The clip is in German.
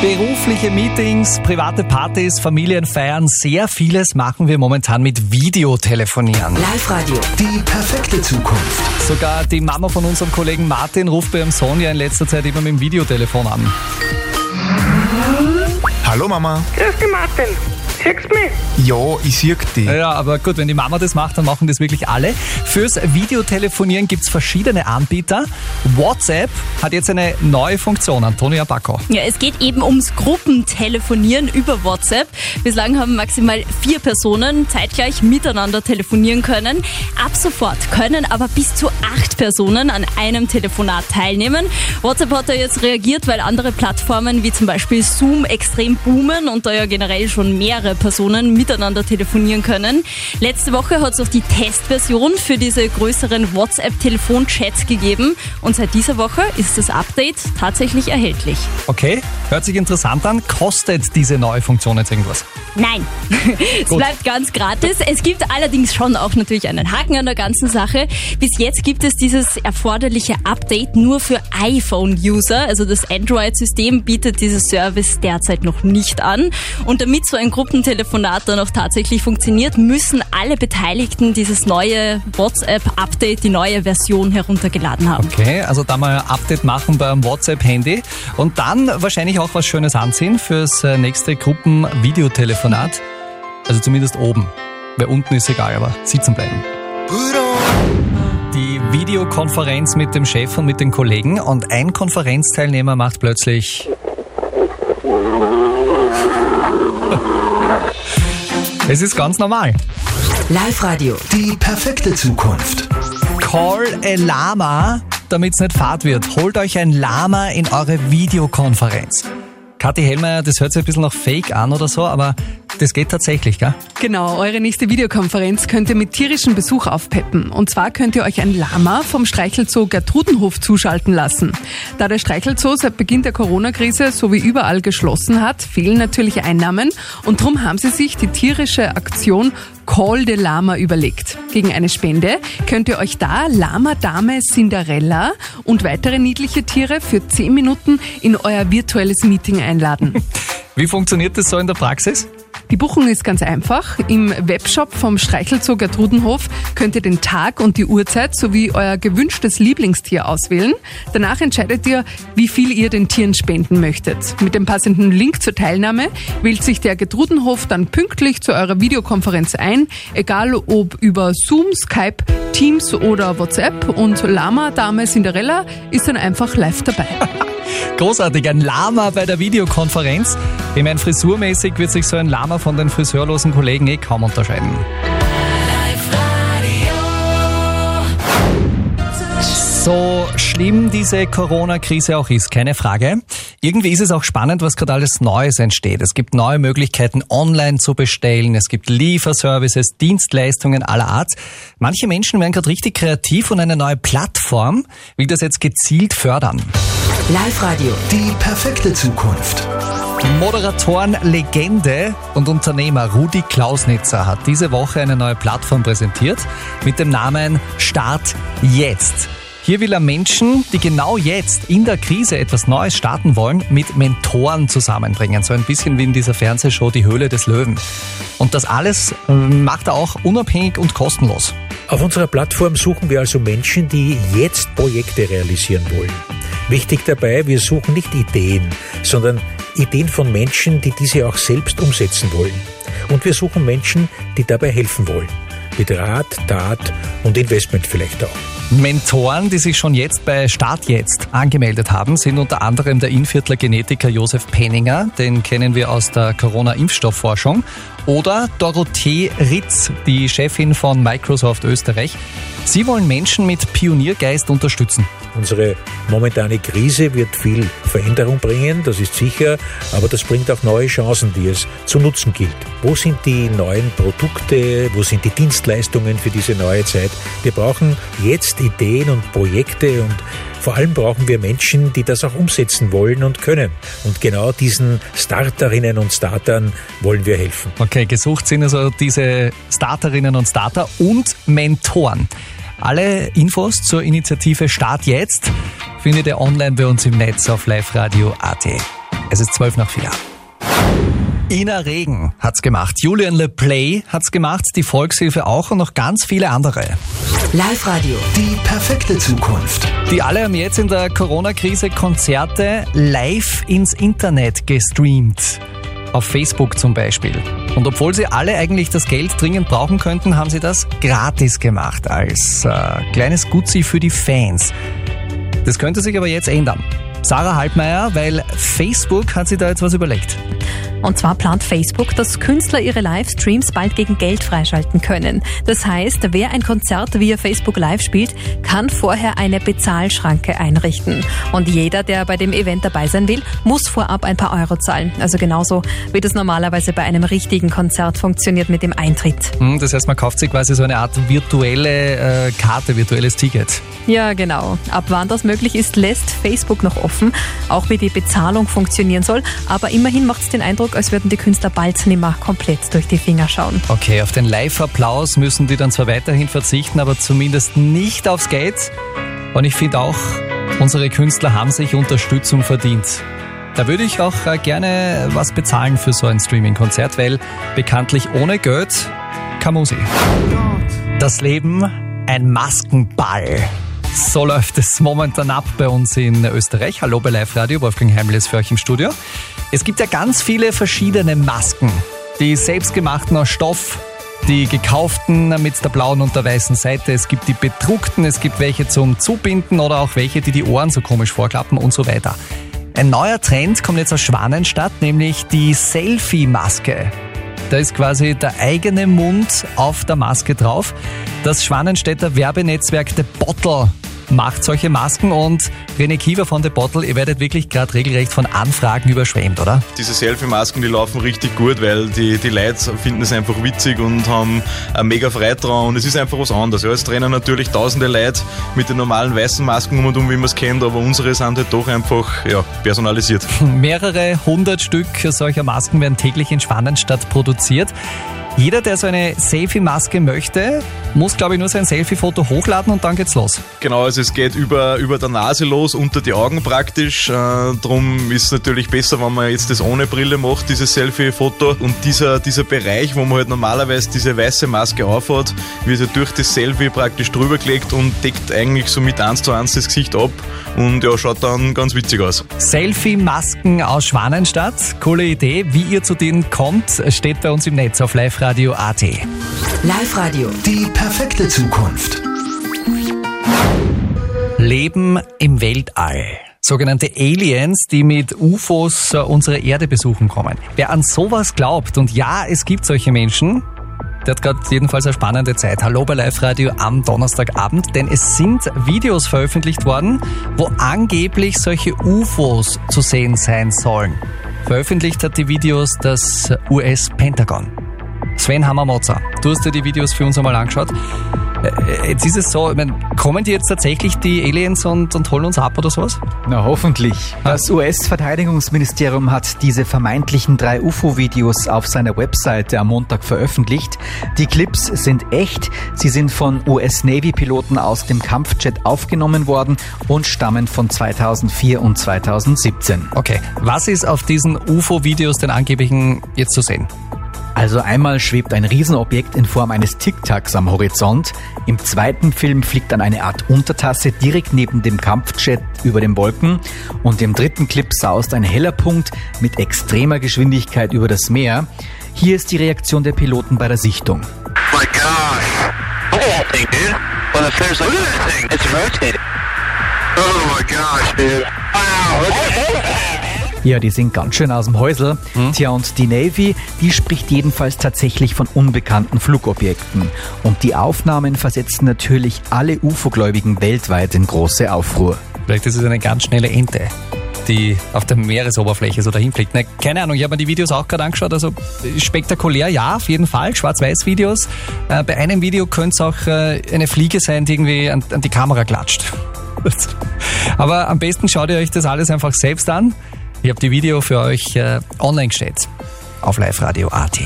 Berufliche Meetings, private Partys, Familienfeiern, sehr vieles machen wir momentan mit Videotelefonieren. Live-Radio. Die perfekte Zukunft. Sogar die Mama von unserem Kollegen Martin ruft bei ihrem Sohn ja in letzter Zeit immer mit dem Videotelefon an. Hallo Mama. Grüß dich, Martin. Siehst du mich? Ja, ich sehe dich. Ja, aber gut, wenn die Mama das macht, dann machen das wirklich alle. Fürs Videotelefonieren gibt's verschiedene Anbieter. WhatsApp hat jetzt eine neue Funktion, Antonia Bacco. Ja, es geht eben ums Gruppentelefonieren über WhatsApp. Bislang haben maximal vier Personen zeitgleich miteinander telefonieren können. Ab sofort können aber bis zu acht Personen an einem Telefonat teilnehmen. WhatsApp hat da jetzt reagiert, weil andere Plattformen wie zum Beispiel Zoom extrem boomen und da ja generell schon mehrere Personen miteinander telefonieren können. Letzte Woche hat es auch die Testversion für diese größeren WhatsApp-Telefonchats gegeben und seit dieser Woche ist das Update tatsächlich erhältlich. Okay, hört sich interessant an. Kostet diese neue Funktion jetzt irgendwas? Nein, es bleibt ganz gratis. Es gibt allerdings schon auch natürlich einen Haken an der ganzen Sache. Bis jetzt gibt es dieses erforderliche Update nur für iPhone-User. Also das Android-System bietet dieses Service derzeit noch nicht an. Und damit so ein Gruppentelefonat dann auch tatsächlich funktioniert, müssen alle Beteiligten dieses neue WhatsApp-Update, die neue Version heruntergeladen haben. Okay, also da mal ein Update machen beim WhatsApp-Handy und dann wahrscheinlich auch was Schönes anziehen fürs äh, nächste Gruppenvideotelefonat. Also zumindest oben. Weil unten ist egal, aber sitzen bleiben. Die Videokonferenz mit dem Chef und mit den Kollegen und ein Konferenzteilnehmer macht plötzlich. Es ist ganz normal. Live-Radio. Die perfekte Zukunft. Call a Lama, damit es nicht fad wird. Holt euch ein Lama in eure Videokonferenz. Kathi Hellmeier, das hört sich ein bisschen nach Fake an oder so, aber das geht tatsächlich, gell? Genau, eure nächste Videokonferenz könnt ihr mit tierischem Besuch aufpeppen. Und zwar könnt ihr euch ein Lama vom Streichelzoo Gertrudenhof zuschalten lassen. Da der Streichelzoo seit Beginn der Corona-Krise so wie überall geschlossen hat, fehlen natürlich Einnahmen und darum haben sie sich die tierische Aktion Call the Lama überlegt. Gegen eine Spende könnt ihr euch da Lama Dame Cinderella und weitere niedliche Tiere für 10 Minuten in euer virtuelles Meeting einladen. Wie funktioniert das so in der Praxis? Die Buchung ist ganz einfach. Im Webshop vom Streichelzoo Gertrudenhof könnt ihr den Tag und die Uhrzeit sowie euer gewünschtes Lieblingstier auswählen. Danach entscheidet ihr, wie viel ihr den Tieren spenden möchtet. Mit dem passenden Link zur Teilnahme wählt sich der Gertrudenhof dann pünktlich zu eurer Videokonferenz ein, egal ob über Zoom, Skype, Teams oder WhatsApp. Und Lama Dame Cinderella ist dann einfach live dabei. Großartig, ein Lama bei der Videokonferenz. Ich meine, frisurmäßig wird sich so ein Lama von den friseurlosen Kollegen eh kaum unterscheiden. So schlimm diese Corona-Krise auch ist, keine Frage. Irgendwie ist es auch spannend, was gerade alles Neues entsteht. Es gibt neue Möglichkeiten, online zu bestellen. Es gibt Lieferservices, Dienstleistungen aller Art. Manche Menschen werden gerade richtig kreativ und eine neue Plattform will das jetzt gezielt fördern. Live-Radio. Die perfekte Zukunft. Moderatoren-Legende und Unternehmer Rudi Klausnitzer hat diese Woche eine neue Plattform präsentiert mit dem Namen Start Jetzt. Hier will er Menschen, die genau jetzt in der Krise etwas Neues starten wollen, mit Mentoren zusammenbringen. So ein bisschen wie in dieser Fernsehshow Die Höhle des Löwen. Und das alles äh, macht er auch unabhängig und kostenlos. Auf unserer Plattform suchen wir also Menschen, die jetzt Projekte realisieren wollen. Wichtig dabei, wir suchen nicht Ideen, sondern Ideen von Menschen, die diese auch selbst umsetzen wollen. Und wir suchen Menschen, die dabei helfen wollen. Mit Rat, Tat und Investment vielleicht auch. Mentoren, die sich schon jetzt bei Start Jetzt angemeldet haben, sind unter anderem der Innviertler Genetiker Josef Penninger, den kennen wir aus der Corona-Impfstoffforschung, oder Dorothee Ritz, die Chefin von Microsoft Österreich. Sie wollen Menschen mit Pioniergeist unterstützen. Unsere momentane Krise wird viel Veränderung bringen, das ist sicher, aber das bringt auch neue Chancen, die es zu nutzen gilt. Wo sind die neuen Produkte, wo sind die Dienstleistungen für diese neue Zeit? Wir brauchen jetzt Ideen und Projekte und vor allem brauchen wir Menschen, die das auch umsetzen wollen und können. Und genau diesen Starterinnen und Startern wollen wir helfen. Okay, gesucht sind also diese Starterinnen und Starter und Mentoren. Alle Infos zur Initiative Start jetzt findet ihr online bei uns im Netz auf liveradio.at. Es ist 12 nach 4. Ina Regen hat's gemacht, Julian Le Play hat's gemacht, die Volkshilfe auch und noch ganz viele andere. Live-Radio. Die perfekte Zukunft. Die alle haben jetzt in der Corona-Krise Konzerte live ins Internet gestreamt. Auf Facebook zum Beispiel. Und obwohl sie alle eigentlich das Geld dringend brauchen könnten, haben sie das gratis gemacht als äh, kleines Gutzi für die Fans. Das könnte sich aber jetzt ändern. Sarah Halbmeier, weil Facebook hat sich da jetzt was überlegt. Und zwar plant Facebook, dass Künstler ihre Livestreams bald gegen Geld freischalten können. Das heißt, wer ein Konzert via Facebook Live spielt, kann vorher eine Bezahlschranke einrichten. Und jeder, der bei dem Event dabei sein will, muss vorab ein paar Euro zahlen. Also genauso wie das normalerweise bei einem richtigen Konzert funktioniert mit dem Eintritt. Hm, Das heißt, man kauft sich quasi so eine Art virtuelle äh, Karte, virtuelles Ticket. Ja, genau. Ab wann das möglich ist, lässt Facebook noch offen, auch wie die Bezahlung funktionieren soll. Aber immerhin macht es den Eindruck, als würden die Künstler bald nicht mehr komplett durch die Finger schauen. Okay, auf den Live-Applaus müssen die dann zwar weiterhin verzichten, aber zumindest nicht aufs Geld. Und ich finde auch, unsere Künstler haben sich Unterstützung verdient. Da würde ich auch äh, gerne was bezahlen für so ein Streaming-Konzert, weil bekanntlich ohne Geld kann Musik. Das Leben ein Maskenball. So läuft es momentan ab bei uns in Österreich. Hallo bei Live Radio, Wolfgang Heimel ist für euch im Studio. Es gibt ja ganz viele verschiedene Masken. Die selbstgemachten aus Stoff, die gekauften mit der blauen und der weißen Seite. Es gibt die bedruckten, es gibt welche zum Zubinden oder auch welche, die die Ohren so komisch vorklappen und so weiter. Ein neuer Trend kommt jetzt aus Schwanenstadt, nämlich die Selfie-Maske. Da ist quasi der eigene Mund auf der Maske drauf. Das Schwanenstädter Werbenetzwerk The Bottle macht solche Masken und René Kiefer von The Bottle, ihr werdet wirklich gerade regelrecht von Anfragen überschwemmt, oder? Diese Selfie-Masken, die laufen richtig gut, weil die, die Leute finden es einfach witzig und haben mega Freude dran und es ist einfach was anderes. Ja, es trennen natürlich tausende Leute mit den normalen weißen Masken um und um, wie man es kennt, aber unsere sind halt doch einfach ja, personalisiert. Mehrere hundert Stück solcher Masken werden täglich in Schwanenstadt produziert. Jeder, der so eine Selfie-Maske möchte, muss, glaube ich, nur sein Selfie-Foto hochladen und dann geht's los. Genau, also es geht über, über der Nase los, unter die Augen praktisch. Äh, drum ist es natürlich besser, wenn man jetzt das ohne Brille macht, dieses Selfie-Foto. Und dieser, dieser Bereich, wo man halt normalerweise diese weiße Maske aufhat, wird ja durch das Selfie praktisch drüber gelegt und deckt eigentlich so mit eins zu eins das Gesicht ab. Und ja, schaut dann ganz witzig aus. Selfie-Masken aus Schwanenstadt. Coole Idee. Wie ihr zu denen kommt, steht bei uns im Netz auf liveradio.at. Live-Radio. Die perfekte Zukunft. Leben im Weltall. Sogenannte Aliens, die mit UFOs äh, unsere Erde besuchen kommen. Wer an sowas glaubt, und ja, es gibt solche Menschen, der hat gerade jedenfalls eine spannende Zeit. Hallo bei Live Radio am Donnerstagabend, denn es sind Videos veröffentlicht worden, wo angeblich solche UFOs zu sehen sein sollen. Veröffentlicht hat die Videos das US-Pentagon. Sven Hammermotzer, du hast dir die Videos für uns einmal angeschaut. Äh, Jetzt ist es so, ich mein, kommen die jetzt tatsächlich die Aliens und, und holen uns ab oder sowas? Na hoffentlich. Das US-Verteidigungsministerium hat diese vermeintlichen drei UFO-Videos auf seiner Webseite am Montag veröffentlicht. Die Clips sind echt, sie sind von US-Navy-Piloten aus dem Kampfjet aufgenommen worden und stammen von 2004 und 2017. Okay, was ist auf diesen UFO-Videos den angeblichen jetzt zu sehen? Also einmal schwebt ein Riesenobjekt in Form eines Tic-Tacs am Horizont. Im zweiten Film fliegt dann eine Art Untertasse direkt neben dem Kampfjet über den Wolken. Und im dritten Clip saust ein heller Punkt mit extremer Geschwindigkeit über das Meer. Hier ist die Reaktion der Piloten bei der Sichtung. my gosh. Look at that thing, dude. Well, if there's look at that thing. It's rotating. Oh my gosh, dude. Wow, look. Ja, die sind ganz schön aus dem Häusel. Tja, und die Navy, die spricht jedenfalls tatsächlich von unbekannten Flugobjekten. Und die Aufnahmen versetzen natürlich alle UFO-Gläubigen weltweit in große Aufruhr. Vielleicht ist es eine ganz schnelle Ente, die auf der Meeresoberfläche so dahin fliegt. Ne, keine Ahnung, ich habe mir die Videos auch gerade angeschaut. Also spektakulär, ja, auf jeden Fall. Schwarz-Weiß-Videos. Äh, bei einem Video könnte es auch äh, eine Fliege sein, die irgendwie an, an die Kamera klatscht. Aber am besten schaut ihr euch das alles einfach selbst an. Ich habe die Video für euch äh, online gestellt auf liveradio.at.